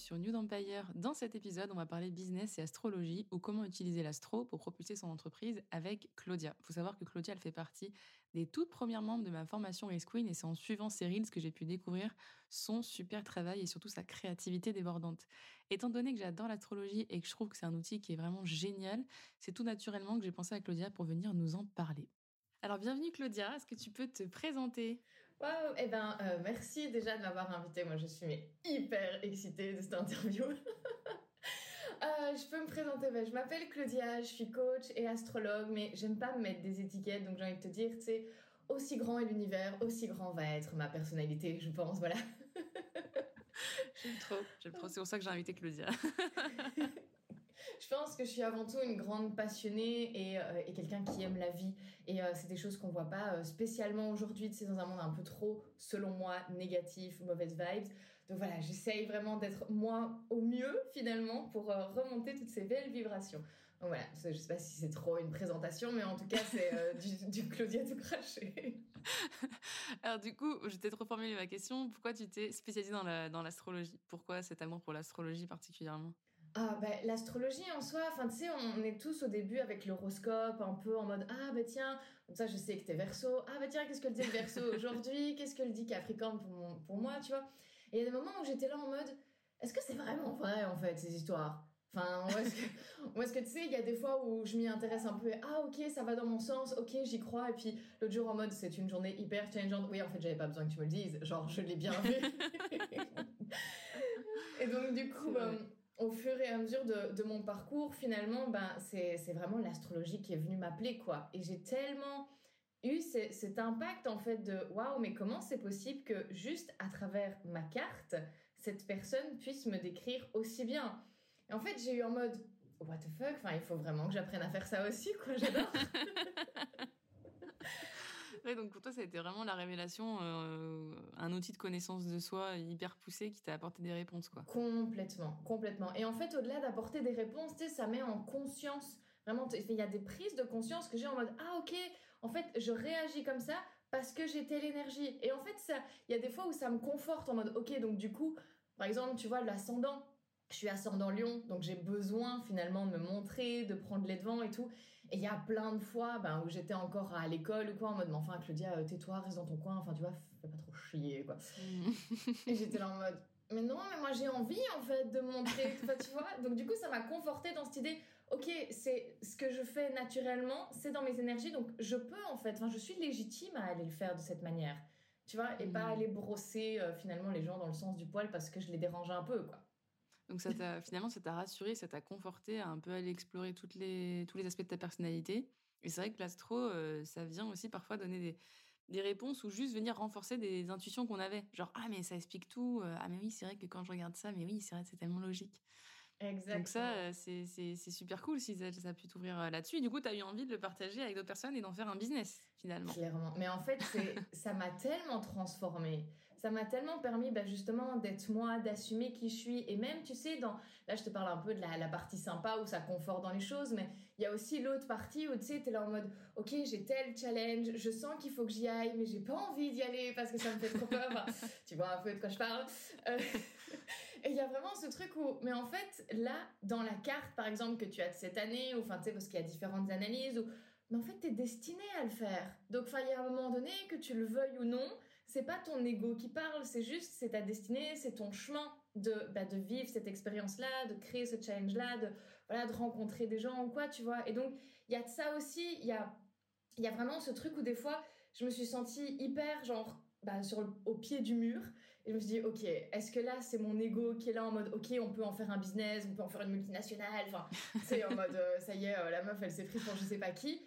Sur New Empire. Dans cet épisode, on va parler business et astrologie ou comment utiliser l'astro pour propulser son entreprise avec Claudia. Il faut savoir que Claudia, fait partie des toutes premières membres de ma formation Race Queen et c'est en suivant ses que j'ai pu découvrir son super travail et surtout sa créativité débordante. Étant donné que j'adore l'astrologie et que je trouve que c'est un outil qui est vraiment génial, c'est tout naturellement que j'ai pensé à Claudia pour venir nous en parler. Alors bienvenue Claudia, est-ce que tu peux te présenter? Waouh, eh ben euh, merci déjà de m'avoir invitée. Moi je suis hyper excitée de cette interview. Euh, je peux me présenter, ben, je m'appelle Claudia, je suis coach et astrologue, mais j'aime pas me mettre des étiquettes, donc j'ai envie de te dire, tu sais, aussi grand est l'univers, aussi grand va être ma personnalité, je pense, voilà. j'aime trop, j'aime trop, c'est pour ça que j'ai invité Claudia. je pense que je suis avant tout une grande passionnée et, euh, et quelqu'un qui aime la vie. Et euh, c'est des choses qu'on voit pas euh, spécialement aujourd'hui, c'est dans un monde un peu trop, selon moi, négatif, mauvaise vibes. Donc voilà, j'essaye vraiment d'être moi au mieux finalement pour remonter toutes ces belles vibrations. Donc voilà, je sais pas si c'est trop une présentation, mais en tout cas c'est du, Claudia tout craché. Alors du coup, je t'ai trop formulé ma question. Pourquoi tu t'es spécialisée dans l'astrologie la, dans Pourquoi cet amour pour l'astrologie particulièrement? Ah ben l'astrologie en soi, enfin tu sais, on est tous au début avec l'horoscope, un peu en mode ah bah tiens, ça je sais que t'es Verseau, ah bah tiens qu'est-ce que le dit le Verseau aujourd'hui, qu'est-ce que le dit Capricorne pour pour moi, tu vois? Et il y a des moments où j'étais là en mode est-ce que c'est vraiment vrai en fait ces histoires? Enfin, où est-ce que, est que tu sais, il y a des fois où je m'y intéresse un peu et ah ok, ça va dans mon sens, ok, j'y crois. Et puis l'autre jour en mode c'est une journée hyper challengeante. Oui, en fait, j'avais pas besoin que tu me le dises. Genre, je l'ai bien vu. et donc du coup, au fur et à mesure de, mon parcours, finalement, ben, c'est, c'est vraiment l'astrologie qui est venue m'appeler, quoi. Et j'ai tellement eu cet impact, en fait, de waouh, mais comment c'est possible que juste à travers ma carte, cette personne puisse me décrire aussi bien? Et en fait, j'ai eu en mode, what the fuck, enfin, il faut vraiment que j'apprenne à faire ça aussi, quoi, j'adore. Ouais, donc pour toi, ça a été vraiment la révélation, euh, un outil de connaissance de soi hyper poussé qui t'a apporté des réponses, quoi. Complètement, complètement. Et en fait, au-delà d'apporter des réponses, ça met en conscience. Vraiment, il y a des prises de conscience que j'ai en mode ah ok, en fait, je réagis comme ça parce que j'ai telle énergie. Et en fait, ça, il y a des fois où ça me conforte en mode ok, donc du coup, par exemple, tu vois l'ascendant je suis ascendant Lion, donc j'ai besoin finalement de me montrer, de prendre les devants et tout. Et il y a plein de fois ben, où j'étais encore à l'école ou quoi, en mode, mais enfin, Claudia, euh, tais-toi, reste dans ton coin, enfin, tu vois, fais pas trop chier, quoi. Mm. et j'étais là en mode, mais non, mais moi j'ai envie en fait de montrer, tu vois. Donc du coup, ça m'a conforté dans cette idée, ok, c'est ce que je fais naturellement, c'est dans mes énergies, donc je peux en fait, enfin, je suis légitime à aller le faire de cette manière, tu vois, et pas mm. aller brosser euh, finalement les gens dans le sens du poil parce que je les dérange un peu, quoi. Donc ça t'a finalement ça t'a rassuré, ça t'a conforté à un peu aller explorer toutes les tous les aspects de ta personnalité. Et c'est vrai que l'astro, euh, ça vient aussi parfois donner des des réponses ou juste venir renforcer des intuitions qu'on avait. Genre ah mais ça explique tout. Euh, ah mais oui c'est vrai que quand je regarde ça, mais oui c'est vrai c'est tellement logique. Exactement. Donc ça, euh, c'est, c'est, c'est super cool si ça, ça a pu t'ouvrir là-dessus. du coup, tu as eu envie de le partager avec d'autres personnes et d'en faire un business, finalement. Clairement. Mais en fait, c'est, ça m'a tellement transformé. Ça m'a tellement permis, bah, justement, d'être moi, d'assumer qui je suis. Et même, tu sais, dans, là, je te parle un peu de la, partie sympa où ça conforte dans les choses, mais il y a aussi l'autre partie où, tu sais, t'es là en mode, OK, j'ai tel challenge, je sens qu'il faut que j'y aille, mais j'ai pas envie d'y aller parce que ça me fait trop peur. tu vois un peu de quoi je parle. Euh, et il y a vraiment ce truc où, mais en fait, là, dans la carte, par exemple, que tu as de cette année, ou enfin, tu sais, parce qu'il y a différentes analyses, ou, mais en fait, t'es destiné à le faire. Donc, il y a un moment donné, que tu le veuilles ou non, c'est pas ton ego qui parle, c'est juste, c'est ta destinée, c'est ton chemin de, bah, de vivre cette expérience-là, de créer ce challenge-là, de, voilà, de rencontrer des gens ou quoi, tu vois. Et donc, il y a de ça aussi, il y a, y a vraiment ce truc où des fois, je me suis sentie hyper, genre, bah, sur au pied du mur et je me suis dit ok est-ce que là c'est mon ego qui est là en mode ok on peut en faire un business on peut en faire une multinationale enfin c'est en mode euh, ça y est euh, la meuf elle s'est prise pour je sais pas qui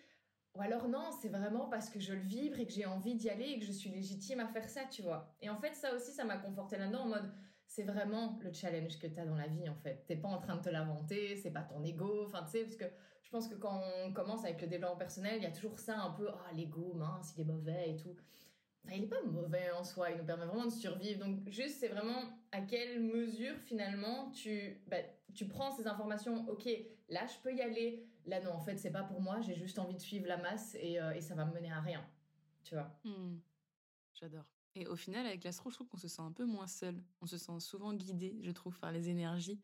Ou alors non, c'est vraiment parce que je le vibre et que j'ai envie d'y aller et que je suis légitime à faire ça, tu vois. Et en fait, ça aussi, ça m'a conforté là-dedans en mode, c'est vraiment le challenge que tu as dans la vie, en fait. T'es pas en train de te l'inventer, c'est pas ton ego, enfin, tu sais, parce que je pense que quand on commence avec le développement personnel, il y a toujours ça un peu, ah, l'ego, mince, il est mauvais et tout. Enfin, il est pas mauvais en soi, il nous permet vraiment de survivre. Donc, juste, c'est vraiment à quelle mesure, finalement, tu, bah, tu prends ces informations, ok, là, je peux y aller, Là, non, en fait, c'est pas pour moi. J'ai juste envie de suivre la masse et, euh, et ça va me mener à rien. Tu vois mmh. J'adore. Et au final, avec l'astro, je trouve qu'on se sent un peu moins seul. On se sent souvent guidé, je trouve, par les énergies.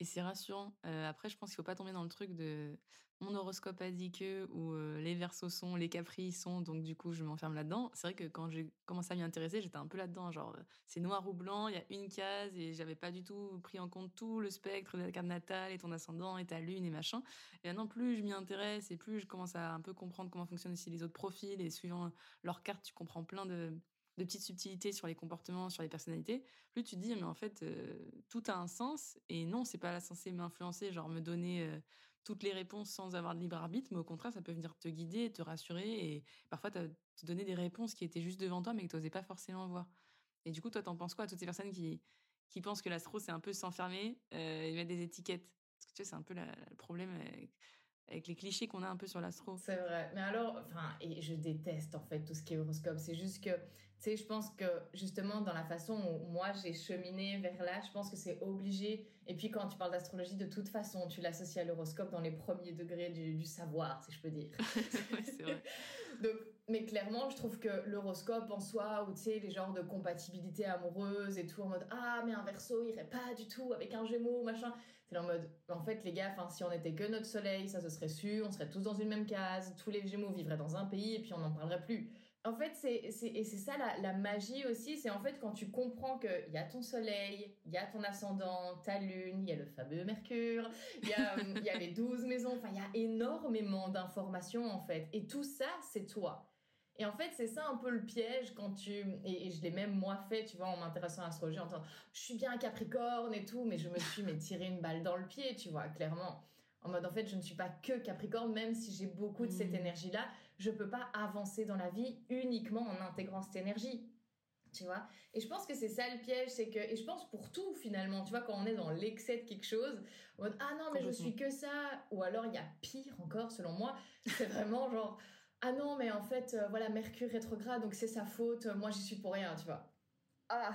Et c'est rassurant. Euh, après, je pense qu'il faut pas tomber dans le truc de mon horoscope a dit que ou euh, les versos sont, les capris sont, donc du coup je m'enferme là-dedans. C'est vrai que quand j'ai commencé à m'y intéresser, j'étais un peu là-dedans, genre euh, c'est noir ou blanc, il y a une case et j'avais pas du tout pris en compte tout le spectre de la carte natale et ton ascendant et ta lune et machin. Et maintenant plus je m'y intéresse et plus je commence à un peu comprendre comment fonctionnent aussi les autres profils et suivant leur carte, tu comprends plein de de petites subtilités sur les comportements, sur les personnalités, plus tu te dis mais en fait euh, tout a un sens. Et non c'est pas là censé m'influencer, genre me donner euh, toutes les réponses sans avoir de libre arbitre, mais au contraire ça peut venir te guider, te rassurer. Et parfois te donner des réponses qui étaient juste devant toi mais que tu n'osais pas forcément voir. Et du coup toi t'en penses quoi? À toutes ces personnes qui qui pensent que l'astro c'est un peu s'enfermer euh, et mettre des étiquettes? Parce que tu sais c'est un peu le problème avec les clichés qu'on a un peu sur l'astro. C'est vrai. Mais alors, enfin, et je déteste en fait tout ce qui est horoscope. C'est juste que tu sais, je pense que justement, dans la façon où moi j'ai cheminé vers là, je pense que c'est obligé. Et puis, quand tu parles d'astrologie, de toute façon, tu l'associes à l'horoscope dans les premiers degrés du, savoir, si je peux dire. c'est vrai. Donc, mais clairement, je trouve que l'horoscope en soi, ou tu sais, les genres de compatibilité amoureuse et tout, en mode Ah, mais un verso irait pas du tout avec un gémeau, machin. En mode, en fait, les gars, si on était que notre soleil, ça se serait su, on serait tous dans une même case, tous les gémeaux vivraient dans un pays et puis on n'en parlerait plus. En fait, c'est, et c'est ça la, magie aussi, c'est en fait quand tu comprends qu'il y a ton soleil, il y a ton ascendant, ta lune, il y a le fameux Mercure, il y a, y a les douze maisons, enfin il y a énormément d'informations en fait. Et tout ça, c'est toi. Et en fait, c'est ça un peu le piège quand tu... Et, je l'ai même moi fait, tu vois, en m'intéressant à l'astrologie, en disant, je suis bien Capricorne et tout, mais je me suis mais, tiré une balle dans le pied, tu vois, clairement. En mode, en fait, je ne suis pas que Capricorne, même si j'ai beaucoup de cette mmh. énergie-là je peux pas avancer dans la vie uniquement en intégrant cette énergie. Tu vois Et je pense que c'est ça le piège, c'est que, et je pense pour tout finalement, tu vois, quand on est dans l'excès de quelque chose, ah non, mais je suis que ça, ou alors il y a pire encore selon moi, c'est vraiment genre, ah non, mais en fait, euh, voilà, Mercure rétrograde, donc c'est sa faute, moi j'y suis pour rien, tu vois. Ah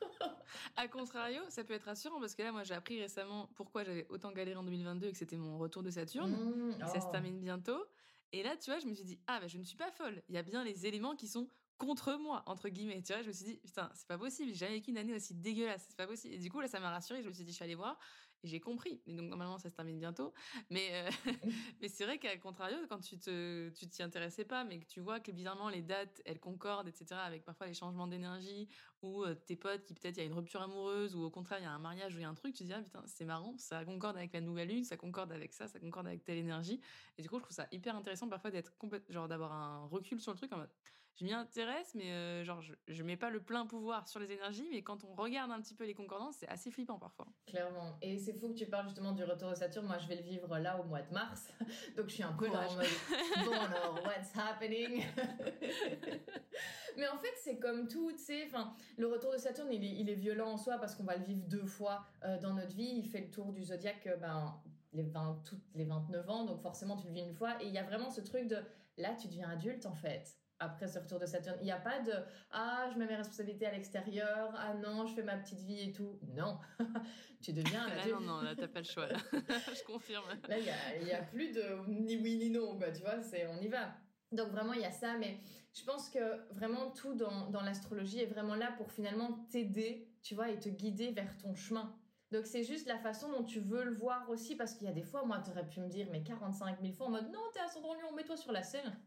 A contrario, ça peut être rassurant parce que là, moi, j'ai appris récemment pourquoi j'avais autant galéré en 2022 et que c'était mon retour de Saturne. Mmh, ça se oh. termine bientôt. Et là, tu vois, je me suis dit, ah, bah, je ne suis pas folle. Il y a bien les éléments qui sont contre moi, entre guillemets. Tu vois, je me suis dit, putain, c'est pas possible. J'ai jamais vécu une année aussi dégueulasse. C'est pas possible. Et du coup, là, ça m'a rassurée. Je me suis dit, je suis allée voir et j'ai compris. Et donc, normalement, ça se termine bientôt. Mais, euh, mais c'est vrai qu'à contrario, quand tu te, tu t'y intéressais pas, mais que tu vois que bizarrement, les dates, elles concordent, etc., avec parfois les changements d'énergie ou euh, tes potes qui peut-être il y a une rupture amoureuse ou au contraire, il y a un mariage ou il y a un truc, tu te dis, ah, putain, c'est marrant, ça concorde avec la nouvelle lune, ça concorde avec ça, ça concorde avec telle énergie. Et du coup, je trouve ça hyper intéressant parfois d'être complètement, genre d'avoir un recul sur le truc en mode, je m'y intéresse, mais euh, genre, je, je mets pas le plein pouvoir sur les énergies, mais quand on regarde un petit peu les concordances, c'est assez flippant parfois. Clairement. Et c'est fou que tu parles justement du retour de Saturne. Moi, je vais le vivre là au mois de mars. Donc, je suis un peu dans le mode, bon alors, what's happening? mais en fait, c'est comme tout, tu sais. Enfin, le retour de Saturne, il est, il est violent en soi parce qu'on va le vivre deux fois euh, dans notre vie. Il fait le tour du zodiaque, euh, ben, les 20, toutes les 29 ans. Donc, forcément, tu le vis une fois. Et il y a vraiment ce truc de, là, tu deviens adulte, en fait après ce retour de Saturne. Il n'y a pas de ah, je mets mes responsabilités à l'extérieur, ah non, je fais ma petite vie et tout. Non, tu deviens un adulte. non, non, là, t'as pas le choix. je confirme. Là, il n'y a, a, plus de ni oui ni non, quoi, tu vois, c'est on y va. Donc vraiment, il y a ça, mais je pense que vraiment tout dans, dans l'astrologie est vraiment là pour finalement t'aider, tu vois, et te guider vers ton chemin. Donc c'est juste la façon dont tu veux le voir aussi, parce qu'il y a des fois, moi, tu aurais pu me dire, mais 45 000 fois en mode, non, t'es ascendant lion, mets-toi sur la scène.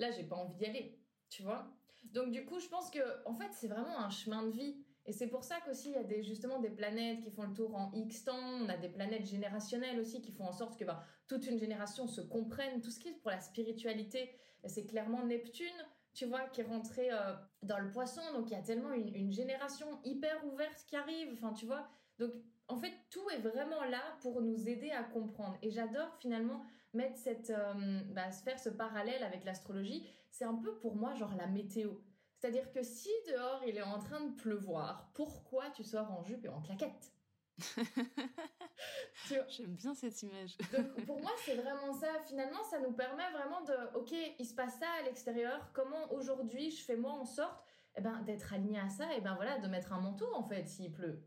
Là, j'ai pas envie d'y aller, tu vois. Donc du coup, je pense que en fait, c'est vraiment un chemin de vie. Et c'est pour ça qu'aussi il y a des, justement des planètes qui font le tour en X temps. On a des planètes générationnelles aussi qui font en sorte que bah, toute une génération se comprenne. Tout ce qui est pour la spiritualité, c'est clairement Neptune, tu vois, qui est rentré euh, dans le poisson. Donc il y a tellement une, une, génération hyper ouverte qui arrive. Enfin, tu vois. Donc en fait, tout est vraiment là pour nous aider à comprendre. Et j'adore finalement mettre cette, euh, bah, faire ce parallèle avec l'astrologie. C'est un peu pour moi genre la météo. C'est-à-dire que si dehors il est en train de pleuvoir, pourquoi tu sors en jupe et en claquette? J'aime bien cette image. Donc, pour moi, c'est vraiment ça. Finalement, ça nous permet vraiment de, ok, il se passe ça à l'extérieur. Comment aujourd'hui je fais moi en sorte, eh ben, d'être aligné à ça, et ben voilà, de mettre un manteau en fait s'il pleut.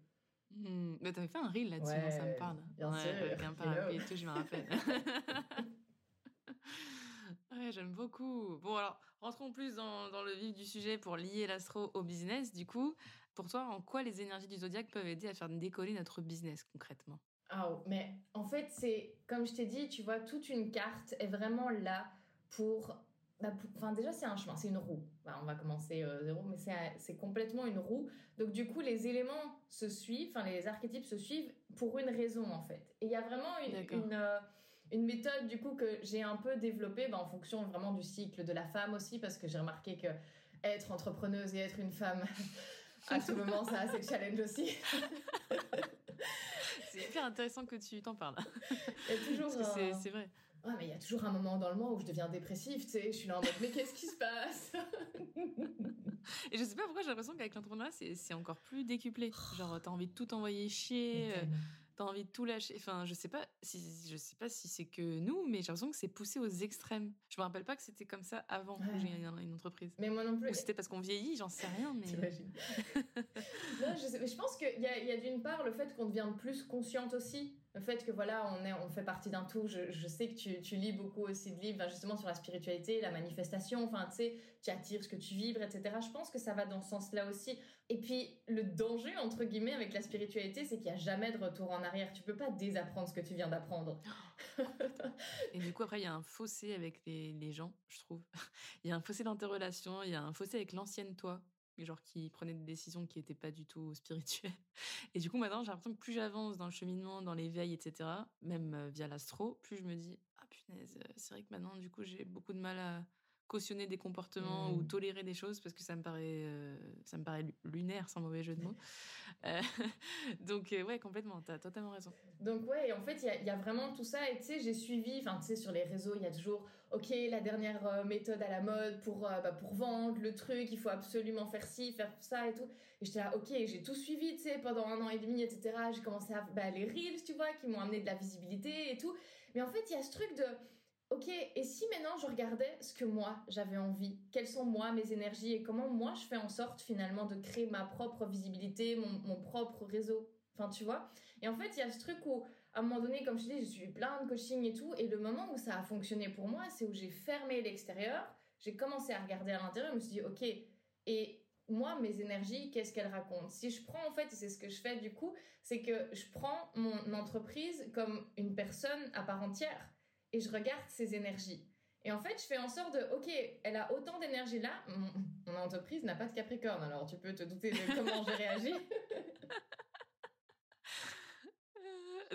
Mmh, mais t'avais fait un reel là-dessus, hein, ça me parle. Bien sûr. Avec un parapluie et tout, je me rappelle. j'aime beaucoup. Bon, alors, rentrons plus dans, dans, le vif du sujet pour lier l'astro au business. Du coup, pour toi, en quoi les énergies du zodiaque peuvent aider à faire décoller notre business concrètement? Ah, mais en fait, c'est comme je t'ai dit, tu vois, toute une carte est vraiment là pour bah, enfin déjà c'est un chemin, c'est une roue. Bah, on va commencer euh, zéro, mais c'est complètement une roue. Donc du coup les éléments se suivent, enfin les archétypes se suivent pour une raison en fait. Et il y a vraiment une, une, méthode du coup que j'ai un peu développée bah, en fonction vraiment du cycle de la femme aussi, parce que j'ai remarqué que être entrepreneuse et être une femme à tout moment ça a ses challenges aussi. c'est hyper intéressant que tu t'en parles. toujours. C'est vrai. Ouais, mais il y a toujours un moment dans le mois où je deviens dépressive, tu sais. Je suis là en mode, mais qu'est-ce qui se passe? Et je sais pas pourquoi j'ai l'impression qu'avec l'entrepreneuriat, c'est encore plus décuplé. Genre, t'as envie de tout envoyer chier t'as envie de tout lâcher. Enfin, je sais pas si je sais pas si c'est que nous, mais j'ai l'impression que c'est poussé aux extrêmes. Je me rappelle pas que c'était comme ça avant que j'ai une entreprise. Mais moi non plus. Ou c'était parce qu'on vieillit, j'en sais rien. Mais non, je, sais, mais je pense qu'il y a, y a d'une part le fait qu'on devient plus consciente aussi. Le fait que voilà, on, est, on fait partie d'un tout. Je, je, sais que tu, tu, lis beaucoup aussi de livres justement sur la spiritualité, la manifestation. Enfin, tu sais, tu attires ce que tu vibres, etc. Je pense que ça va dans ce sens-là aussi. Et puis, le danger, entre guillemets, avec la spiritualité, c'est qu'il n'y a jamais de retour en arrière. Tu peux pas désapprendre ce que tu viens d'apprendre. et du coup, après, il y a un fossé avec les, les gens, je trouve. Il y a un fossé d'interrelation, il y a un fossé avec l'ancienne toi, genre qui prenait des décisions qui n'étaient pas du tout spirituelles. Et du coup, maintenant, j'ai l'impression que plus j'avance dans le cheminement, dans l'éveil, etc., même euh, via l'astro, plus je me dis, ah punaise, euh, c'est vrai que maintenant, du coup, j'ai beaucoup de mal à cautionner des comportements ou mmh. tolérer des choses parce que ça me paraît euh, ça me paraît lunaire sans mauvais jeu de mots. Euh, donc euh, ouais complètement t'as totalement raison. Donc ouais en fait il y, y a, vraiment tout ça et tu sais j'ai suivi enfin tu sais sur les réseaux il y a toujours ok la dernière méthode à la mode pour bah, pour vendre le truc il faut absolument faire ci faire ça et tout. Et j'étais là ok j'ai tout suivi tu sais pendant un an et demi etc j'ai commencé à bah, les reels tu vois qui m'ont amené de la visibilité et tout. Mais en fait il y a ce truc de ok, et si maintenant je regardais ce que moi j'avais envie, quelles sont moi mes énergies et comment moi je fais en sorte finalement de créer ma propre visibilité, mon, propre réseau, enfin tu vois? Et en fait, il y a ce truc où à un moment donné, comme je dis, j'ai suivi plein de coaching et tout, et le moment où ça a fonctionné pour moi, c'est où j'ai fermé l'extérieur, j'ai commencé à regarder à l'intérieur, je me suis dit, ok, et moi, mes énergies, qu'est-ce qu'elles racontent? Si je prends, en fait, et c'est ce que je fais du coup, c'est que je prends mon entreprise comme une personne à part entière et je regarde ses énergies. Et en fait, je fais en sorte de, ok, elle a autant d'énergie là, mon, entreprise n'a pas de Capricorne, alors tu peux te douter de comment j'ai réagi.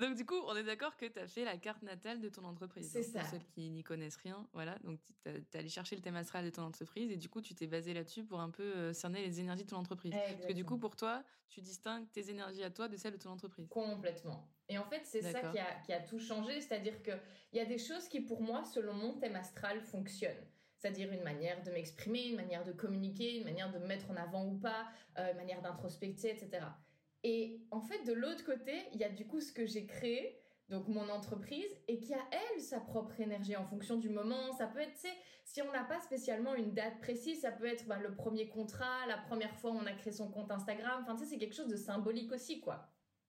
donc du coup, on est d'accord que tu as fait la carte natale de ton entreprise. C'est ça. Pour ceux qui n'y connaissent rien, voilà. Donc tu es allé chercher le thème astral de ton entreprise et du coup, tu t'es basé là-dessus pour un peu euh, cerner les énergies de ton entreprise. Parce que du coup, pour toi, tu distingues tes énergies à toi de celles de ton entreprise. Complètement. Et en fait, c'est ça qui a, qui a, tout changé, c'est-à-dire qu'il y a des choses qui, pour moi, selon mon thème astral, fonctionnent. C'est-à-dire une manière de m'exprimer, une manière de communiquer, une manière de me mettre en avant ou pas, euh, une manière d'introspecter, etc. Et en fait, de l'autre côté, il y a du coup ce que j'ai créé, donc mon entreprise, et qui a elle sa propre énergie en fonction du moment. Ça peut être, tu sais, si on n'a pas spécialement une date précise, ça peut être bah, le premier contrat, la première fois où on a créé son compte Instagram. Enfin, tu sais, c'est quelque chose de symbolique aussi, quoi.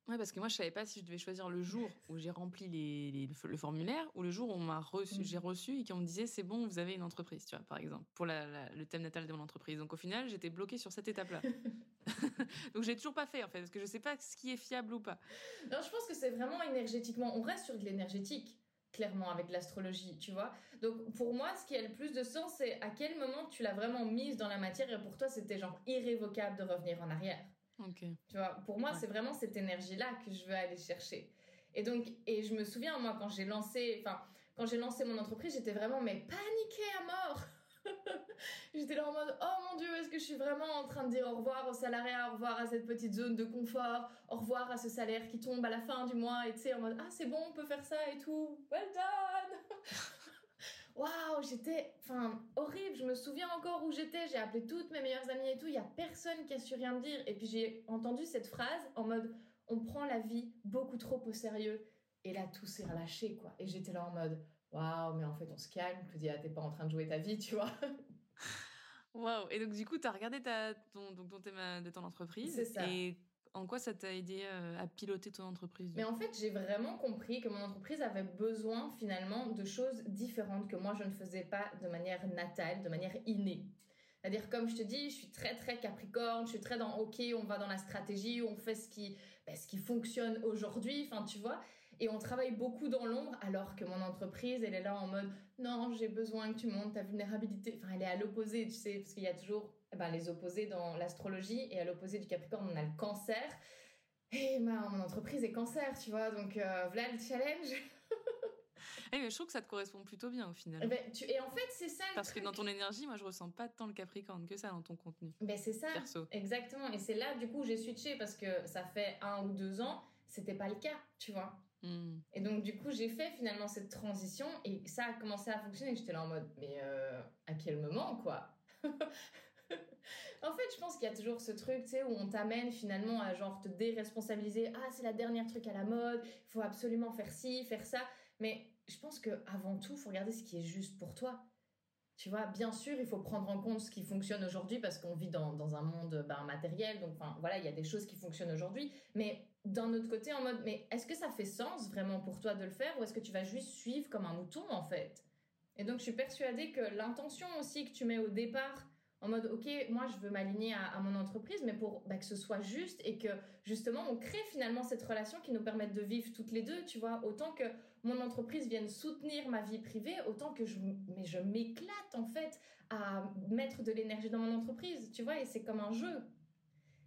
Ouais, parce que moi, je savais pas si je devais choisir le jour où j'ai rempli les, le formulaire ou le jour où on m'a reçu, mmh. j'ai reçu et qu'on me disait c'est bon, vous avez une entreprise, tu vois, par exemple, pour la, le thème natal de mon entreprise. Donc au final, j'étais bloquée sur cette étape-là. Donc j'ai toujours pas fait en fait, parce que je sais pas ce qui est fiable ou pas. Non, je pense que c'est vraiment énergétiquement. On reste sur de l'énergétique clairement avec l'astrologie, tu vois. Donc pour moi, ce qui a le plus de sens, c'est à quel moment tu l'as vraiment mise dans la matière et pour toi, c'était genre irrévocable de revenir en arrière. Tu vois, pour moi, c'est vraiment cette énergie-là que je veux aller chercher. Et donc, et je me souviens, moi, quand j'ai lancé, enfin, quand j'ai lancé mon entreprise, j'étais vraiment, mais paniquée à mort. J'étais là en mode oh mon dieu, est-ce que je suis vraiment en train de dire au revoir au salariat, au revoir à cette petite zone de confort, au revoir à ce salaire qui tombe à la fin du mois et tu sais en mode ah c'est bon, on peut faire ça et tout. Well done. Waouh, j'étais enfin horrible, je me souviens encore où j'étais, j'ai appelé toutes mes meilleures amies et tout, il y a personne qui a su rien me dire. Et puis j'ai entendu cette phrase en mode on prend la vie beaucoup trop au sérieux. Et là tout s'est relâché quoi. Et j'étais là en mode waouh, mais en fait, on se calme. Claudia, t'es pas en train de jouer ta vie, tu vois. Waouh. Et donc, du coup, tu as regardé ta, ton, donc, ton thème de ton entreprise. C'est ça. Et en quoi ça t'a aidé euh, à piloter ton entreprise Mais en fait, j'ai vraiment compris que mon entreprise avait besoin finalement de choses différentes que moi je ne faisais pas de manière natale, de manière innée. C'est-à-dire, comme je te dis, je suis très très capricorne, je suis très dans OK, on va dans la stratégie, on fait ce qui, ben, ce qui fonctionne aujourd'hui, enfin tu vois. Et on travaille beaucoup dans l'ombre alors que mon entreprise, elle est là en mode non, j'ai besoin que tu montes ta vulnérabilité. Enfin, elle est à l'opposé, tu sais, parce qu'il y a toujours eh ben, les opposés dans l'astrologie et à l'opposé du Capricorne, on a le cancer. Et ben, mon entreprise est cancer, tu vois, donc euh, voilà le challenge. Eh, mais je trouve que ça te correspond plutôt bien au final. Eh ben, et en fait, c'est ça. Parce que dans ton énergie, moi, je ressens pas tant le Capricorne que ça dans ton contenu. Ben, c'est ça. Perso. Exactement. Et c'est là, du coup, j'ai switché parce que ça fait un ou deux ans, c'était pas le cas, tu vois. Hmm. Et donc, du coup, j'ai fait finalement cette transition et ça a commencé à fonctionner. J'étais là en mode, mais euh, à quel moment, quoi? En fait, je pense qu'il y a toujours ce truc, tu sais, où on t'amène finalement à genre te déresponsabiliser. Ah, c'est la dernière truc à la mode, il faut absolument faire ci, faire ça. Mais je pense que avant tout, il faut regarder ce qui est juste pour toi. Tu vois, bien sûr, il faut prendre en compte ce qui fonctionne aujourd'hui parce qu'on vit dans, dans, un monde ben, matériel. Donc, voilà, il y a des choses qui fonctionnent aujourd'hui. Mais d'un autre côté, en mode, mais est-ce que ça fait sens vraiment pour toi de le faire ou est-ce que tu vas juste suivre comme un mouton en fait? Et donc, je suis persuadée que l'intention aussi que tu mets au départ, en mode, ok, moi je veux m'aligner à, mon entreprise, mais pour bah, que ce soit juste et que justement on crée finalement cette relation qui nous permette de vivre toutes les deux, tu vois, autant que mon entreprise vienne soutenir ma vie privée, autant que je, mais je m'éclate en fait à mettre de l'énergie dans mon entreprise, tu vois, et c'est comme un jeu.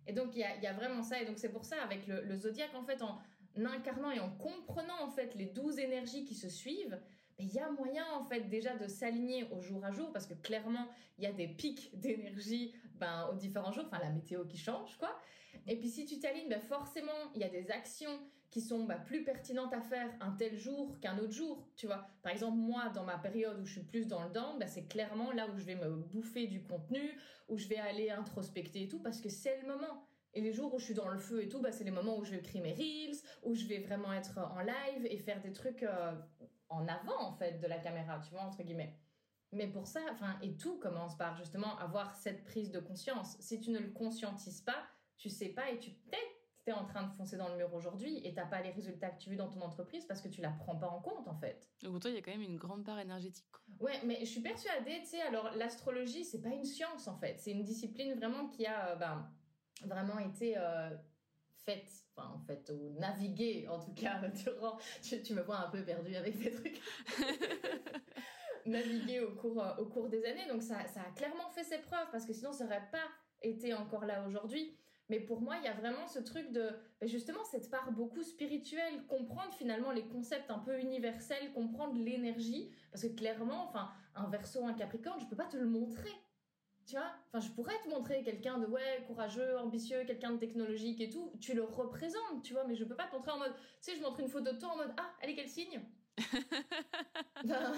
Et donc, il y a, vraiment ça. Et donc, c'est pour ça, avec le, le, zodiaque, en fait, en incarnant et en comprenant, en fait, les douze énergies qui se suivent, ben, il y a moyen, en fait, déjà de s'aligner au jour à jour, parce que clairement, il y a des pics d'énergie ben, aux différents jours, enfin, la météo qui change, quoi. Et puis, si tu t'alignes, ben, forcément, il y a des actions qui sont bah, plus pertinentes à faire un tel jour qu'un autre jour, tu vois. Par exemple, moi, dans ma période où je suis plus dans le down, bah, c'est clairement là où je vais me bouffer du contenu, où je vais aller introspecter et tout, parce que c'est le moment. Et les jours où je suis dans le feu et tout, bah, c'est les moments où je vais mes reels, où je vais vraiment être en live et faire des trucs euh, en avant, en fait, de la caméra, tu vois, entre guillemets. Mais pour ça, enfin, et tout commence par justement avoir cette prise de conscience. Si tu ne le conscientises pas, tu sais pas et tu peut-être tu es en train de foncer dans le mur aujourd'hui et t'as pas les résultats que tu veux dans ton entreprise parce que tu la prends pas en compte en fait. Donc pour toi, il y a quand même une grande part énergétique. Ouais, mais je suis persuadée, tu sais, alors l'astrologie, c'est pas une science en fait, c'est une discipline vraiment qui a euh, ben, vraiment été euh, faite, enfin en fait, ou naviguée en tout cas durant. Tu, tu me vois un peu perdue avec ces trucs. naviguer au cours, euh, au cours des années, donc ça, ça a clairement fait ses preuves parce que sinon ça aurait pas été encore là aujourd'hui. Mais pour moi, il y a vraiment ce truc de, ben justement, cette part beaucoup spirituelle, comprendre finalement les concepts un peu universels, comprendre l'énergie. Parce que clairement, enfin, un verso, un capricorne, je peux pas te le montrer. Tu vois? Enfin, je pourrais te montrer quelqu'un de, ouais, courageux, ambitieux, quelqu'un de technologique et tout. Tu le représentes, tu vois, mais je peux pas te montrer en mode, tu sais, je montre une photo de toi en mode, ah, elle est quel signe? Ben,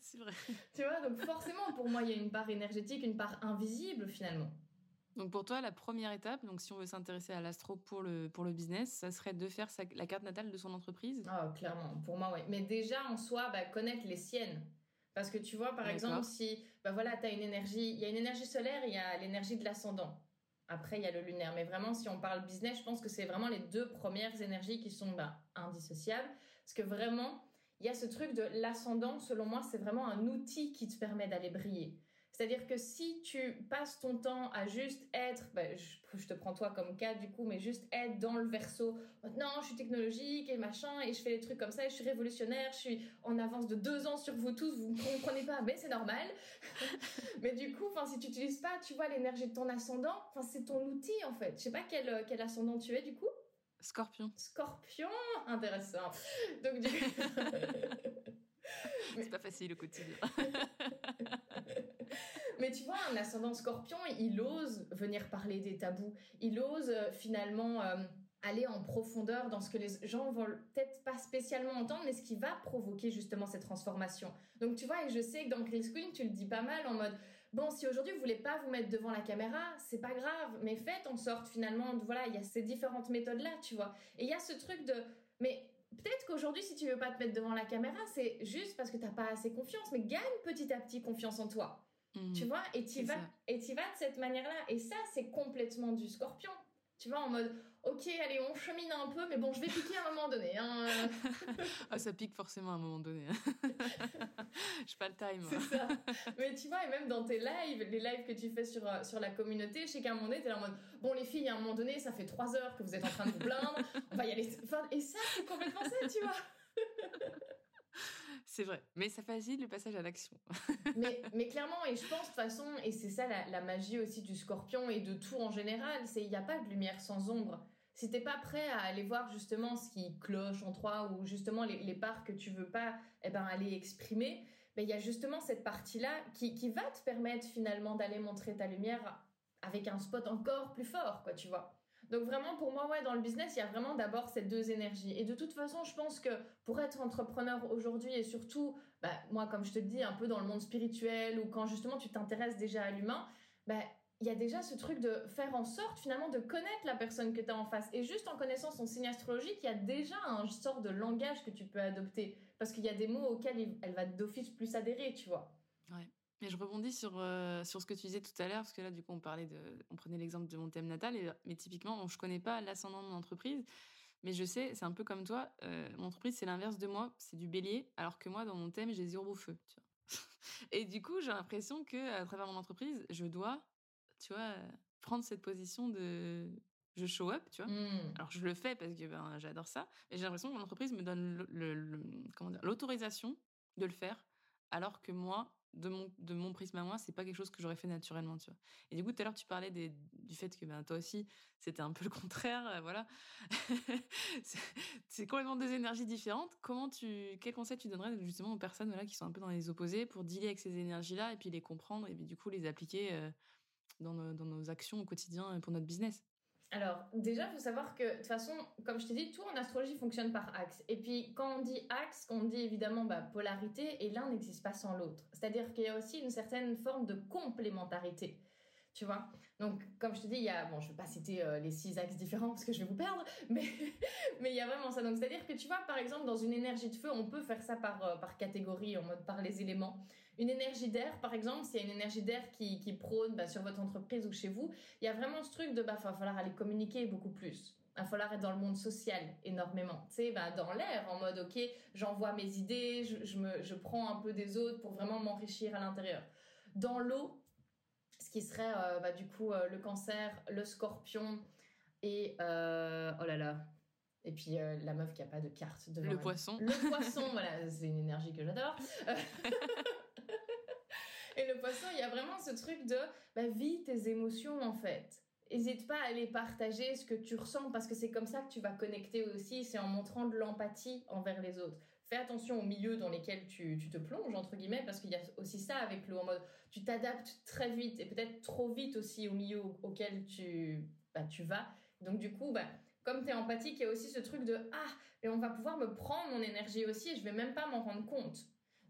C'est vrai. Tu vois, donc forcément, pour moi, il y a une part énergétique, une part invisible finalement. Donc pour toi, la première étape, donc si on veut s'intéresser à l'astro pour le, pour le business, ça serait de faire la carte natale de son entreprise? Ah, clairement, pour moi, oui. Mais déjà, en soi, bah, connaître les siennes. Parce que tu vois, par exemple, si bah voilà, tu as une énergie, il y a une énergie solaire, il y a l'énergie de l'ascendant. Après, il y a le lunaire. Mais vraiment, si on parle business, je pense que c'est vraiment les deux premières énergies qui sont bah, indissociables. Parce que vraiment, il y a ce truc de l'ascendant, selon moi, c'est vraiment un outil qui te permet d'aller briller. C'est-à-dire que si tu passes ton temps à juste être, ben, je, te prends toi comme cas du coup, mais juste être dans le verso, non, je suis technologique et machin, et je fais des trucs comme ça, et je suis révolutionnaire, je suis en avance de deux ans sur vous tous, vous ne comprenez pas, mais c'est normal. mais du coup, si tu n'utilises pas, tu vois, l'énergie de ton ascendant, c'est ton outil en fait. Je sais pas quel, quel ascendant tu es du coup. Scorpion. Scorpion, intéressant. Donc du c'est pas facile au quotidien. Mais tu vois, un ascendant scorpion, il ose venir parler des tabous. Il ose euh, finalement euh, aller en profondeur dans ce que les gens vont peut-être pas spécialement entendre, mais ce qui va provoquer justement cette transformation. Donc tu vois, et je sais que dans Chris Queen, tu le dis pas mal en mode Bon, si aujourd'hui vous voulez pas vous mettre devant la caméra, c'est pas grave, mais faites en sorte finalement, voilà, il y a ces différentes méthodes là, tu vois. Et il y a ce truc de, mais peut-être qu'aujourd'hui, si tu veux pas te mettre devant la caméra, c'est juste parce que t'as pas assez confiance, mais gagne petit à petit confiance en toi. Mmh. tu vois, et tu vas, et vas de cette manière-là. Et ça, c'est complètement du scorpion. Tu vois, en mode, ok, allez, on chemine un peu, mais bon, je vais piquer à un moment donné. Hein. ah, ça pique forcément à un moment donné. Hein. Je pas le time. C'est ça. Mais tu vois, et même dans tes lives, les lives que tu fais sur, euh, sur la communauté, je sais qu'à un moment donné, t'es là en mode, bon, les filles, à un moment donné, ça fait trois heures que vous êtes en train de vous plaindre, on va y aller. et ça, c'est complètement ça, tu vois. C'est vrai, mais ça facilite le passage à l'action. mais, mais, clairement, et je pense de toute façon, et c'est ça la, magie aussi du scorpion et de tout en général, c'est il n'y a pas de lumière sans ombre. Si t'es pas prêt à aller voir justement ce qui cloche en toi ou justement les, parts que tu veux pas eh ben, aller exprimer, ben, il y a justement cette partie-là qui, qui va te permettre finalement d'aller montrer ta lumière avec un spot encore plus fort, quoi, tu vois. Donc vraiment, pour moi, ouais, dans le business, il y a vraiment d'abord ces deux énergies. Et de toute façon, je pense que pour être entrepreneur aujourd'hui et surtout, bah, moi, comme je te dis, un peu dans le monde spirituel ou quand justement tu t'intéresses déjà à l'humain, bah, il y a déjà ce truc de faire en sorte finalement de connaître la personne que tu as en face. Et juste en connaissant son signe astrologique, il y a déjà un sort de langage que tu peux adopter. Parce qu'il y a des mots auxquels elle va d'office plus adhérer, tu vois. Ouais. Et je rebondis sur, euh, sur ce que tu disais tout à l'heure, parce que là, du coup, on parlait de, on prenait l'exemple de mon thème natal, et, mais typiquement, je connais pas l'ascendant de mon entreprise, mais je sais, c'est un peu comme toi, euh, mon entreprise, c'est l'inverse de moi, c'est du bélier, alors que moi, dans mon thème, j'ai zéro feu, et du coup, j'ai l'impression que à travers mon entreprise, je dois, tu vois, prendre cette position de je show up, tu vois? Mmh. Alors je le fais parce que ben, j'adore ça, mais j'ai l'impression que mon entreprise me donne l'autorisation de le faire, alors que moi, de mon, de mon prisme à moi, c'est pas quelque chose que j'aurais fait naturellement, tu vois? Et du coup, tout à l'heure, tu parlais des, du fait que ben, toi aussi, c'était un peu le contraire, euh, voilà. c'est complètement deux énergies différentes. Comment tu, quel conseil tu donnerais justement aux personnes voilà, qui sont un peu dans les opposés pour dealer avec ces énergies-là et puis les comprendre et puis du coup les appliquer euh, dans, nos, actions au quotidien pour notre business alors, déjà, il faut savoir que, de toute façon, comme je t'ai dit, tout en astrologie fonctionne par axe. Et puis, quand on dit axe, on dit évidemment bah, polarité, et l'un n'existe pas sans l'autre. C'est-à-dire qu'il y a aussi une certaine forme de complémentarité. Tu vois Donc, comme je te dis, il y a, bon, je ne vais pas citer euh, les six axes différents parce que je vais vous perdre, mais, mais il y a vraiment ça. Donc, c'est-à-dire que tu vois, par exemple, dans une énergie de feu, on peut faire ça par, euh, par catégorie, en mode par les éléments. Une énergie d'air, par exemple, s'il y a une énergie d'air qui, qui prône bah, sur votre entreprise ou chez vous, il y a vraiment ce truc de, bah, va falloir aller communiquer beaucoup plus. Il va falloir être dans le monde social énormément. Tu sais, bah, dans l'air, en mode, OK, j'envoie mes idées, je, je, me, je prends un peu des autres pour vraiment m'enrichir à l'intérieur. Dans l'eau, ce qui serait, euh, bah, du coup, euh, le cancer, le scorpion et, euh, oh là là, et puis la meuf qui a pas de carte devant Le poisson. Le poisson, voilà, c'est une énergie que j'adore. Et le poisson, il y a vraiment ce truc de bah, vis tes émotions en fait. N'hésite pas à aller partager ce que tu ressens parce que c'est comme ça que tu vas connecter aussi, c'est en montrant de l'empathie envers les autres. Fais attention au milieu dans lesquels tu, tu te plonges, entre guillemets, parce qu'il y a aussi ça avec l'eau en mode tu t'adaptes très vite et peut-être trop vite aussi au milieu auquel tu, bah, tu vas. Donc du coup, bah, comme tu es empathique, il y a aussi ce truc de ah, mais on va pouvoir me prendre mon énergie aussi et je vais même pas m'en rendre compte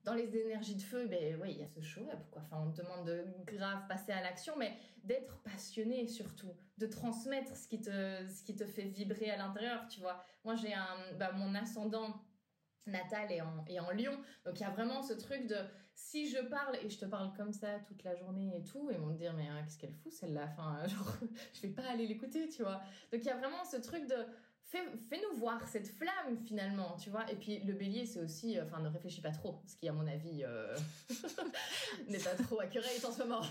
dans les énergies de feu, ben oui, il y a ce show-up. Enfin, on te demande de grave passer à l'action, mais d'être passionné surtout, de transmettre ce qui te, ce qui te fait vibrer à l'intérieur, tu vois. Moi, j'ai un, bah, mon ascendant natal est en, en Lyon, donc il y a vraiment ce truc de si je parle et je te parle comme ça toute la journée et tout, ils vont me dire mais hein, qu'est-ce qu'elle fout celle-là, enfin genre je vais pas aller l'écouter, tu vois. Donc il y a vraiment ce truc de fais-nous voir cette flamme finalement, tu vois. Et puis le bélier, c'est aussi, euh, enfin, ne réfléchis pas trop, ce qui, à mon avis, euh, n'est pas trop accurate en ce moment.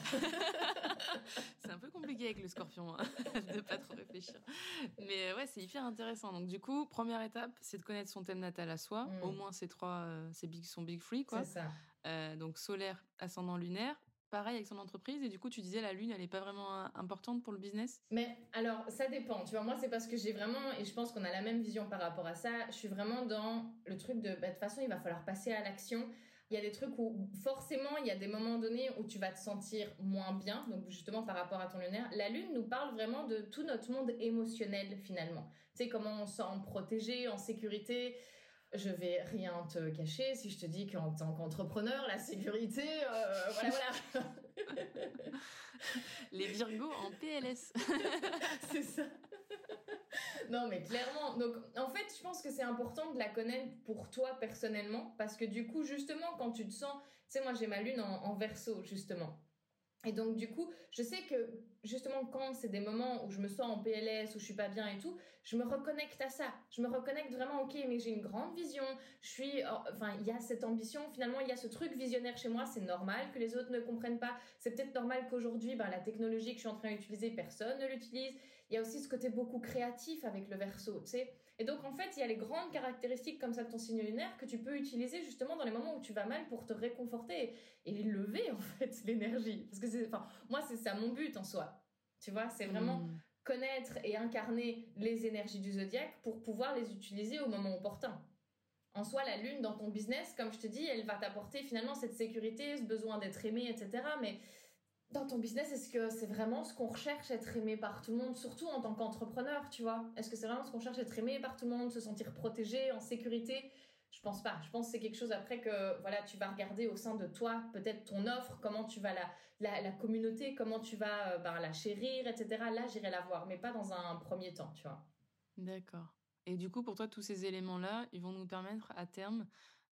c'est un peu compliqué avec le scorpion, hein, de pas trop réfléchir. Mais ouais, c'est hyper intéressant. Donc, du coup, première étape, c'est de connaître son thème natal à soi. Mm. Au moins ces trois, euh, ces big, son big free, quoi. C'est ça. donc, solaire, ascendant lunaire pareil avec son entreprise et du coup tu disais la lune elle est pas vraiment euh, importante pour le business? Mais alors ça dépend tu vois moi c'est parce que j'ai vraiment et je pense qu'on a la même vision par rapport à ça je suis vraiment dans le truc de bah, de toute façon il va falloir passer à l'action il y a des trucs où forcément il y a des moments donnés où tu vas te sentir moins bien, donc justement par rapport à ton lunaire. La lune nous parle vraiment de tout notre monde émotionnel finalement. Tu sais comment on se sent protégé, en sécurité. Je vais rien te cacher si je te dis qu'en tant qu'entrepreneur, la sécurité, euh, voilà, voilà. Les Virgos en PLS. c'est ça. non, mais clairement. Donc, en fait, je pense que c'est important de la connaître pour toi personnellement, parce que du coup, justement, quand tu te sens, tu sais, moi j'ai ma lune en, en verso, justement. Et donc, du coup, je sais que justement, quand c'est des moments où je me sens en PLS, où je suis pas bien et tout, je me reconnecte à ça. Je me reconnecte vraiment, ok, mais j'ai une grande vision. Je suis, oh, enfin, il y a cette ambition. Finalement, il y a ce truc visionnaire chez moi. C'est normal que les autres ne comprennent pas. C'est peut-être normal qu'aujourd'hui, ben, la technologie que je suis en train d'utiliser, personne ne l'utilise. Il y a aussi ce côté beaucoup créatif avec le verso, tu sais. Et donc, en fait, il y a les grandes caractéristiques comme ça de ton signe lunaire que tu peux utiliser justement dans les moments où tu vas mal pour te réconforter et, lever, en fait, l'énergie. Parce que c'est, enfin, moi, c'est ça mon but en soi. Tu vois, c'est vraiment hmm. connaître et incarner les énergies du zodiaque pour pouvoir les utiliser au moment opportun. En soi, la lune dans ton business, comme je te dis, elle va t'apporter finalement cette sécurité, ce besoin d'être aimé, etc. Mais dans ton business, est-ce que c'est vraiment ce qu'on recherche, être aimé par tout le monde, surtout en tant qu'entrepreneur, tu vois? Est-ce que c'est vraiment ce qu'on cherche, être aimé par tout le monde, se sentir protégé, en sécurité? Je pense pas. Je pense que c'est quelque chose après que voilà, tu vas regarder au sein de toi, peut-être ton offre, comment tu vas la, la, communauté, comment tu vas euh, ben, la chérir, etc. Là, j'irai la voir, mais pas dans un premier temps, tu vois. D'accord. Et du coup, pour toi, tous ces éléments-là, ils vont nous permettre à terme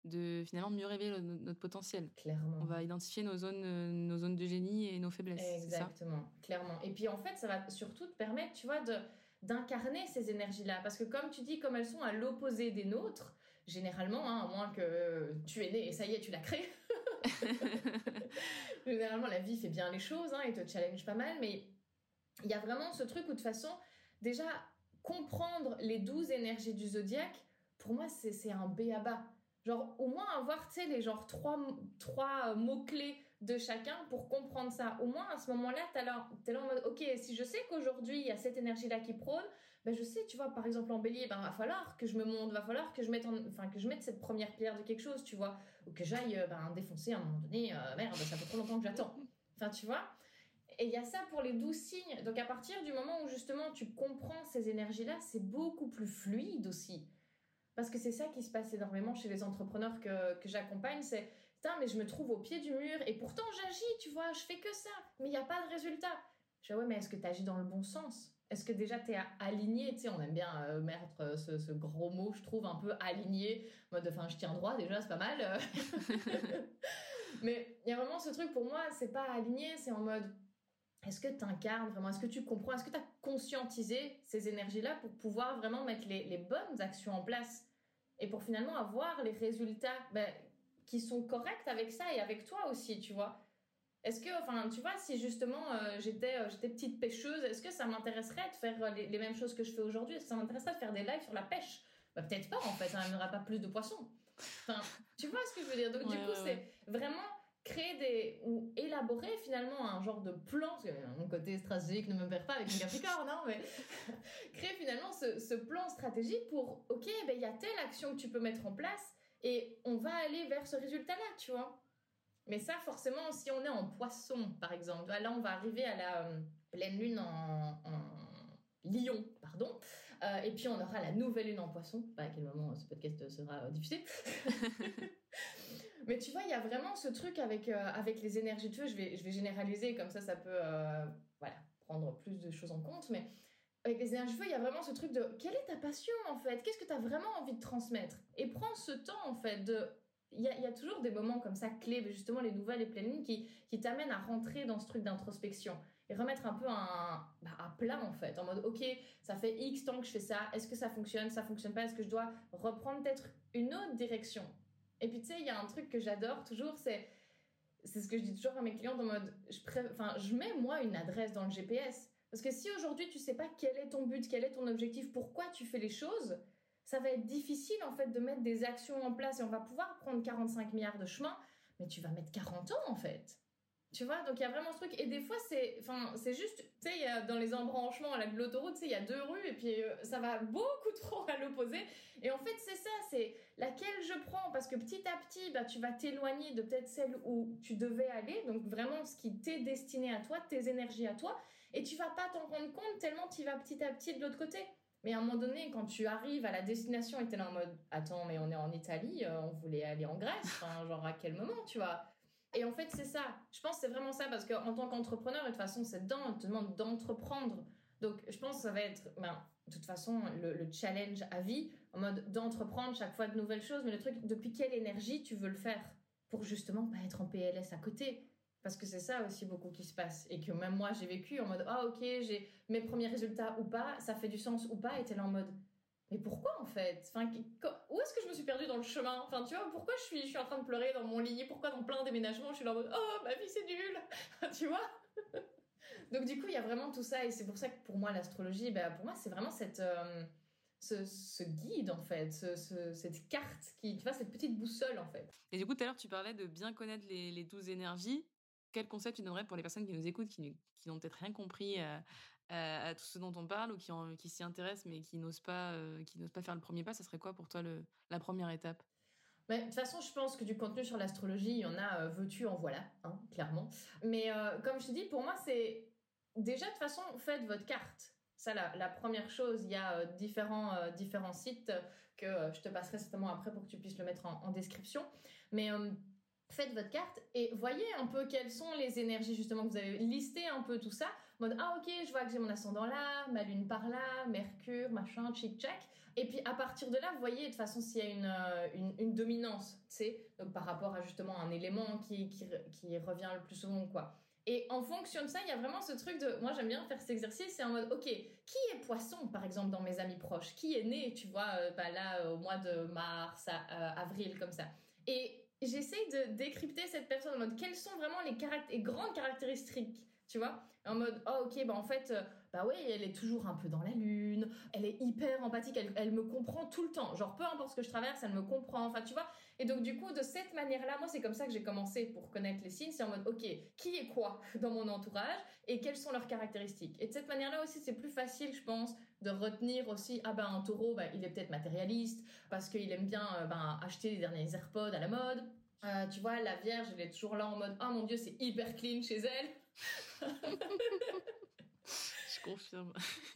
de finalement mieux révéler notre potentiel. Clairement. On va identifier nos zones, euh, nos zones de génie et nos faiblesses. Exactement, clairement. Et puis en fait, ça va surtout te permettre, tu vois, de d'incarner ces énergies-là. Parce que comme tu dis, comme elles sont à l'opposé des nôtres, généralement, hein, à moins que tu es né et ça y est, tu l'as créé. généralement, la vie fait bien les choses hein, et te challenge pas mal, mais il y a vraiment ce truc où de toute façon, déjà, comprendre les douze énergies du zodiaque, pour moi, c'est un B à bas genre au moins avoir tu sais les genre trois trois mots clés de chacun pour comprendre ça. Au moins à ce moment-là tu là es là en mode ok si je sais qu'aujourd'hui il y a cette énergie là qui prône ben je sais tu vois par exemple en bélier ben va falloir que je me monte va falloir que je mette enfin que je mette cette première pierre de quelque chose tu vois. Ou que j'aille euh, ben, défoncer à un moment donné euh, merde ça fait trop longtemps que j'attends. Enfin tu vois. Et il y a ça pour les douze signes. Donc à partir du moment où justement tu comprends ces énergies là c'est beaucoup plus fluide aussi parce que c'est ça qui se passe énormément chez les entrepreneurs que, que j'accompagne, c'est putain, mais je me trouve au pied du mur et pourtant j'agis, tu vois, je fais que ça, mais il n'y a pas de résultat. Je dis ouais, mais est-ce que tu agis dans le bon sens? Est-ce que déjà tu es aligné? Tu sais, on aime bien euh, mettre euh, ce, ce, gros mot, je trouve, un peu aligné, mode enfin, je tiens droit déjà, c'est pas mal. mais il y a vraiment ce truc pour moi, c'est pas aligné, c'est en mode est-ce que tu incarnes vraiment? Est-ce que tu comprends? Est-ce que tu as conscientisé ces énergies-là pour pouvoir vraiment mettre les, les, bonnes actions en place? Et pour finalement avoir les résultats ben, qui sont corrects avec ça et avec toi aussi, tu vois. Est-ce que, enfin, tu vois, si justement euh, j'étais euh, j'étais petite pêcheuse, est-ce que ça m'intéresserait de faire euh, les, mêmes choses que je fais aujourd'hui? Est-ce que ça m'intéresserait de faire des lives sur la pêche? Bah, Peut-être pas, en fait, ça n'amènera pas plus de poissons. Enfin, tu vois ce que je veux dire? Donc, du coup, c'est vraiment créer des ou élaborer finalement un genre de plan parce que mon côté stratégique ne me perd pas avec une capricorne non mais créer finalement ce, plan stratégique pour ok ben il y a telle action que tu peux mettre en place et on va aller vers ce résultat là tu vois. Mais ça forcément si on est en poisson par exemple là on va arriver à la euh, pleine lune en, en lion pardon euh, et puis on aura la nouvelle lune en poisson. Pas à quel moment ce podcast sera diffusé Mais tu vois, il y a vraiment ce truc avec, euh, avec les énergies de feu. Je vais, je vais généraliser, comme ça, ça peut euh, voilà, prendre plus de choses en compte. Mais avec les énergies de feu, il y a vraiment ce truc de quelle est ta passion en fait? Qu'est-ce que tu as vraiment envie de transmettre? Et prends ce temps en fait de. Il y a, y a, toujours des moments comme ça clés, justement les nouvelles et pleines qui, qui t'amènent à rentrer dans ce truc d'introspection et remettre un peu un, bah, à plat en fait, en mode ok, ça fait X temps que je fais ça, est-ce que ça fonctionne, ça fonctionne pas, est-ce que je dois reprendre peut-être une autre direction? Et puis tu sais, il y a un truc que j'adore toujours, c'est c'est ce que je dis toujours à mes clients en mode je enfin je mets moi une adresse dans le GPS parce que si aujourd'hui tu sais pas quel est ton but, quel est ton objectif, pourquoi tu fais les choses, ça va être difficile en fait de mettre des actions en place et on va pouvoir prendre 45 milliards de chemins, mais tu vas mettre 40 ans en fait. Tu vois, donc il y a vraiment ce truc. Et des fois, c'est, enfin, c'est juste, tu sais, dans les embranchements à l'autoroute, tu sais, il y a deux rues et puis euh, ça va beaucoup trop à l'opposé. Et en fait, c'est ça, c'est laquelle je prends? Parce que petit à petit, bah, tu vas t'éloigner de peut-être celle où tu devais aller, donc vraiment ce qui t'est destiné à toi, tes énergies à toi, et tu vas pas t'en rendre compte tellement tu vas petit à petit de l'autre côté. Mais à un moment donné, quand tu arrives à la destination et t'es là en mode, attends, mais on est en Italie, euh, on voulait aller en Grèce, genre à quel moment, tu vois? Et en fait, c'est ça. Je pense que c'est vraiment ça parce qu'en tant qu'entrepreneur, de toute façon, c'est dedans, on te demande d'entreprendre. Donc, je pense que ça va être, ben, de toute façon, le, challenge à vie, en mode d'entreprendre chaque fois de nouvelles choses. Mais le truc, depuis quelle énergie tu veux le faire pour justement pas être en PLS à côté? Parce que c'est ça aussi beaucoup qui se passe. Et que même moi, j'ai vécu en mode, ah ok, j'ai mes premiers résultats ou pas, ça fait du sens ou pas, et t'es là en mode, mais pourquoi en fait? Où est-ce que je me suis perdue dans le chemin? Enfin, tu vois, pourquoi je suis, je suis en train de pleurer dans mon lit? Pourquoi dans plein déménagements, je suis là en mode, oh, ma vie c'est nul Tu vois? Donc du coup, il y a vraiment tout ça, et c'est pour ça que pour moi, l'astrologie, bah, pour moi, c'est vraiment cette... Euh, ce, guide en fait, cette carte qui, tu vois, cette petite boussole en fait. Et du coup, tout à l'heure, tu parlais de bien connaître les, les douze énergies. Quel concept tu donnerais pour les personnes qui nous écoutent, qui, n'ont peut-être rien compris à, tout ce dont on parle ou qui, s'y intéressent mais qui n'osent pas, euh, pas faire le premier pas Ça serait quoi pour toi le, la première étape? De toute façon, je pense que du contenu sur l'astrologie, il y en a, euh, veux-tu, en voilà, hein, clairement. Mais euh, comme je te dis, pour moi, c'est déjà de toute façon, faites votre carte. Ça, la, première chose, il y a différents, différents sites que je te passerai certainement après pour que tu puisses le mettre en, en description. Mais faites votre carte et voyez un peu quelles sont les énergies justement que vous avez listé un peu tout ça. En mode ah ok je vois que j'ai mon ascendant là, ma lune par là, Mercure machin, chic tchac. Et puis à partir de là, vous voyez de toute façon s'il y a une, euh, une, dominance, tu sais, par rapport à justement un élément qui, qui, qui revient le plus souvent quoi. Et en fonction de ça, il y a vraiment ce truc de. Moi, j'aime bien faire cet exercice. C'est en mode, OK, qui est poisson, par exemple, dans mes amis proches? Qui est né, tu vois, euh, bah, là, au mois de mars, euh, avril, comme ça? Et j'essaye de décrypter cette personne en mode quelles sont vraiment les, les grandes caractéristiques, tu vois? En mode, oh ok, bah en fait, euh, bah oui, elle est toujours un peu dans la lune, elle est hyper empathique, elle, me comprend tout le temps. Genre, peu importe ce que je traverse, elle me comprend, enfin, tu vois. Et donc, du coup, de cette manière-là, moi, c'est comme ça que j'ai commencé pour connaître les signes, c'est en mode, ok, qui est quoi dans mon entourage et quelles sont leurs caractéristiques. Et de cette manière-là aussi, c'est plus facile, je pense, de retenir aussi ah ben un taureau ben, il est peut-être matérialiste parce qu'il aime bien euh, ben, acheter les derniers AirPods à la mode. Euh, tu vois la Vierge elle est toujours là en mode oh mon dieu c'est hyper clean chez elle je confirme.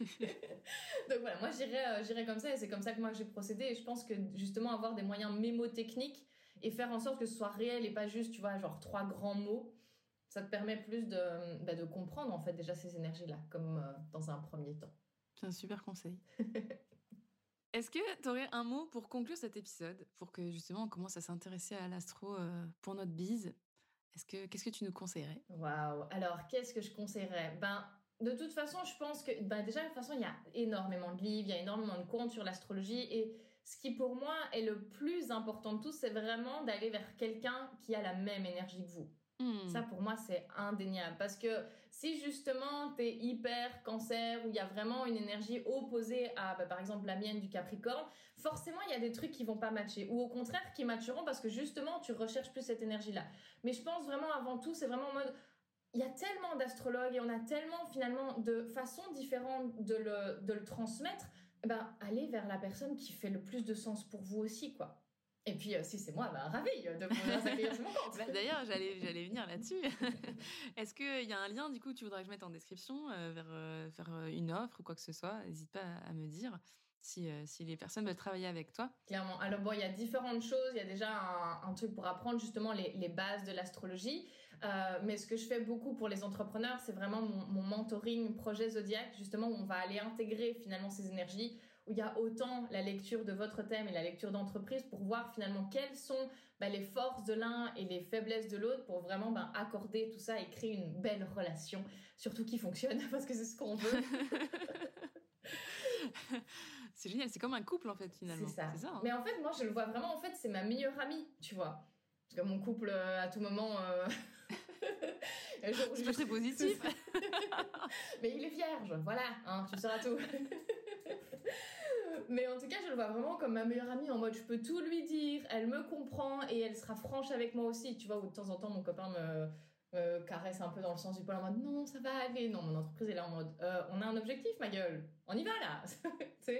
Donc voilà moi j'irais euh, j'irais comme ça et c'est comme ça que moi j'ai procédé. Et je pense que justement avoir des moyens mémotechniques et faire en sorte que ce soit réel et pas juste tu vois genre trois grands mots ça te permet plus de, bah, de comprendre en fait déjà ces énergies là comme dans un premier temps. C'est un super conseil. Est-ce que tu aurais un mot pour conclure cet épisode, pour que justement on commence à s'intéresser à l'astro euh, pour notre bise? Est-ce que qu'est-ce que tu nous conseillerais? Waouh Alors qu'est-ce que je conseillerais? Ben de toute façon, je pense que ben, déjà de toute façon il y a énormément de livres, il y a énormément de comptes sur l'astrologie et ce qui pour moi est le plus important de tout, c'est vraiment d'aller vers quelqu'un qui a la même énergie que vous. Ça, hmm. pour moi, c'est indéniable. Parce que si justement, tu es hyper cancer, où il y a vraiment une énergie opposée à, bah, par exemple, la mienne du Capricorne, forcément, il y a des trucs qui vont pas matcher. Ou au contraire, qui matcheront parce que justement, tu recherches plus cette énergie-là. Mais je pense vraiment, avant tout, c'est vraiment en mode... Il y a tellement d'astrologues et on a tellement finalement de façons différentes de le, de le transmettre. Ben, allez vers la personne qui fait le plus de sens pour vous aussi, quoi. Et puis, euh, si c'est moi, bah, ravi de pouvoir accueillir sur mon compte. Bah, d'ailleurs, j'allais, j'allais venir là-dessus. Est-ce qu'il y a un lien, du coup, tu voudrais que je mette en description euh, vers euh, faire une offre ou quoi que ce soit? N'hésite pas à me dire si, si les personnes veulent travailler avec toi. Clairement. Alors, bon, il y a différentes choses. Il y a déjà un, truc pour apprendre justement les, les bases de l'astrologie. mais ce que je fais beaucoup pour les entrepreneurs, c'est vraiment mon, mon mentoring projet Zodiac, justement, où on va aller intégrer finalement ces énergies où il y a autant la lecture de votre thème et la lecture d'entreprise pour voir finalement quelles sont bah, les forces de l'un et les faiblesses de l'autre pour vraiment bah, accorder tout ça et créer une belle relation, surtout qui fonctionne parce que c'est ce qu'on veut. c'est génial, c'est comme un couple en fait finalement. C'est ça. Hein. Mais en fait, moi je le vois vraiment, en fait, c'est ma meilleure amie, tu vois. Parce que mon couple, euh, à tout moment. Euh... c'est pas très positif. Mais il est vierge, voilà, hein, tu sauras tout. Mais en tout cas, je le vois vraiment comme ma meilleure amie en mode je peux tout lui dire, elle me comprend et elle sera franche avec moi aussi. Tu vois, où de temps en temps mon copain me, caresse un peu dans le sens du poil en mode non, ça va aller. Non, mon entreprise est là en mode euh, on a un objectif, ma gueule, on y va là.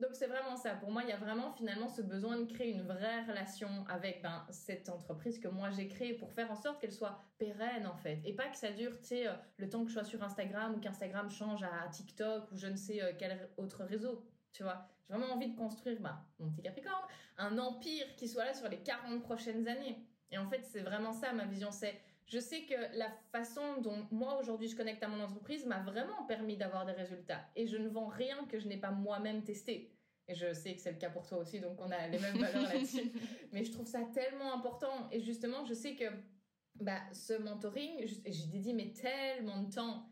Donc c'est vraiment ça. Pour moi, il y a vraiment finalement ce besoin de créer une vraie relation avec ben, cette entreprise que moi j'ai créée pour faire en sorte qu'elle soit pérenne en fait. Et pas que ça dure, tu sais, euh, le temps que je sois sur Instagram ou qu'Instagram change à TikTok ou je ne sais euh, quel autre réseau. Tu vois, j'ai vraiment envie de construire, bah, mon petit Capricorne, un empire qui soit là sur les 40 prochaines années. Et en fait, c'est vraiment ça ma vision. C'est, je sais que la façon dont moi aujourd'hui je connecte à mon entreprise m'a vraiment permis d'avoir des résultats. Et je ne vends rien que je n'ai pas moi-même testé. Et je sais que c'est le cas pour toi aussi, donc on a les mêmes valeurs là-dessus. Mais je trouve ça tellement important. Et justement, je sais que bah, ce mentoring, j'ai dédié mais tellement de temps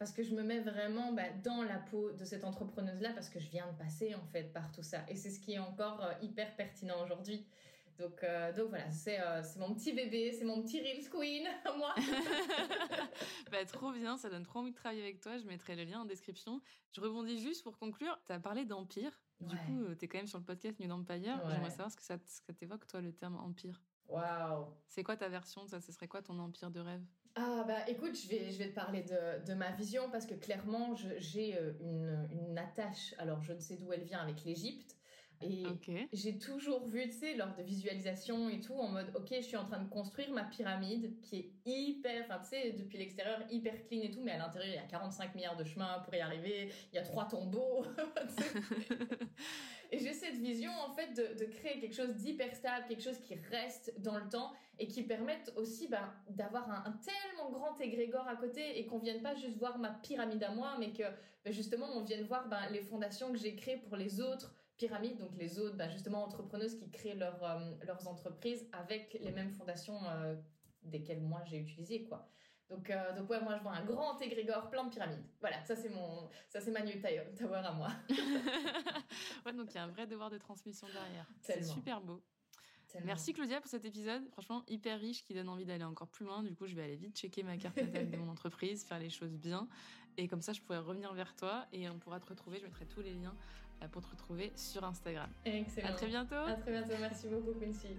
parce que je me mets vraiment bah, dans la peau de cette entrepreneuse-là parce que je viens de passer en fait par tout ça. Et c'est ce qui est encore euh, hyper pertinent aujourd'hui. Donc, euh, donc voilà, euh, c'est mon petit bébé, c'est mon petit Reels Queen, moi. bah, trop bien, ça donne trop envie de travailler avec toi. Je mettrai le lien en description. Je rebondis juste pour conclure. Tu as parlé d'empire. Du coup, tu es quand même sur le podcast New Empire. J'aimerais savoir ce que ça, t'évoque, toi, le terme empire. Waouh C'est quoi ta version ça? Ce serait quoi ton empire de rêve? Ah bah écoute, je vais, je vais te parler de, de ma vision parce que clairement j'ai euh, une, une attache, alors je ne sais d'où elle vient avec l'Égypte, et j'ai toujours vu, tu sais, lors de visualisation et tout, en mode, ok, je suis en train de construire ma pyramide qui est hyper, enfin, tu sais, depuis l'extérieur, hyper clean et tout, mais à l'intérieur, il y a 45 milliards de chemins pour y arriver, il y a trois tombeaux. et j'ai cette vision, en fait, de, créer quelque chose d'hyper stable, quelque chose qui reste dans le temps et qui permette aussi ben, d'avoir un, tellement grand égrégore à côté et qu'on vienne pas juste voir ma pyramide à moi, mais que ben, justement, on vienne voir ben, les fondations que j'ai créées pour les autres pyramides, donc les autres, bah, justement, entrepreneuses qui créent euh, leurs entreprises avec les mêmes fondations euh, desquelles moi j'ai utilisé, quoi. Donc, euh, donc ouais, moi je vois un grand égrégore plein de pyramides. Voilà, ça c'est mon, ça c'est ma new tower à moi. ouais, donc il y a un vrai devoir de transmission derrière. C'est super beau. Merci Claudia pour cet épisode, franchement hyper riche qui donne envie d'aller encore plus loin. Du coup, je vais aller vite checker ma carte natale de mon entreprise, faire les choses bien. Et comme ça, je pourrais revenir vers toi et on pourra te retrouver. Je mettrai tous les liens euh, pour te retrouver sur Instagram. Excellent. À très bientôt. À très bientôt. Merci beaucoup, Quincy.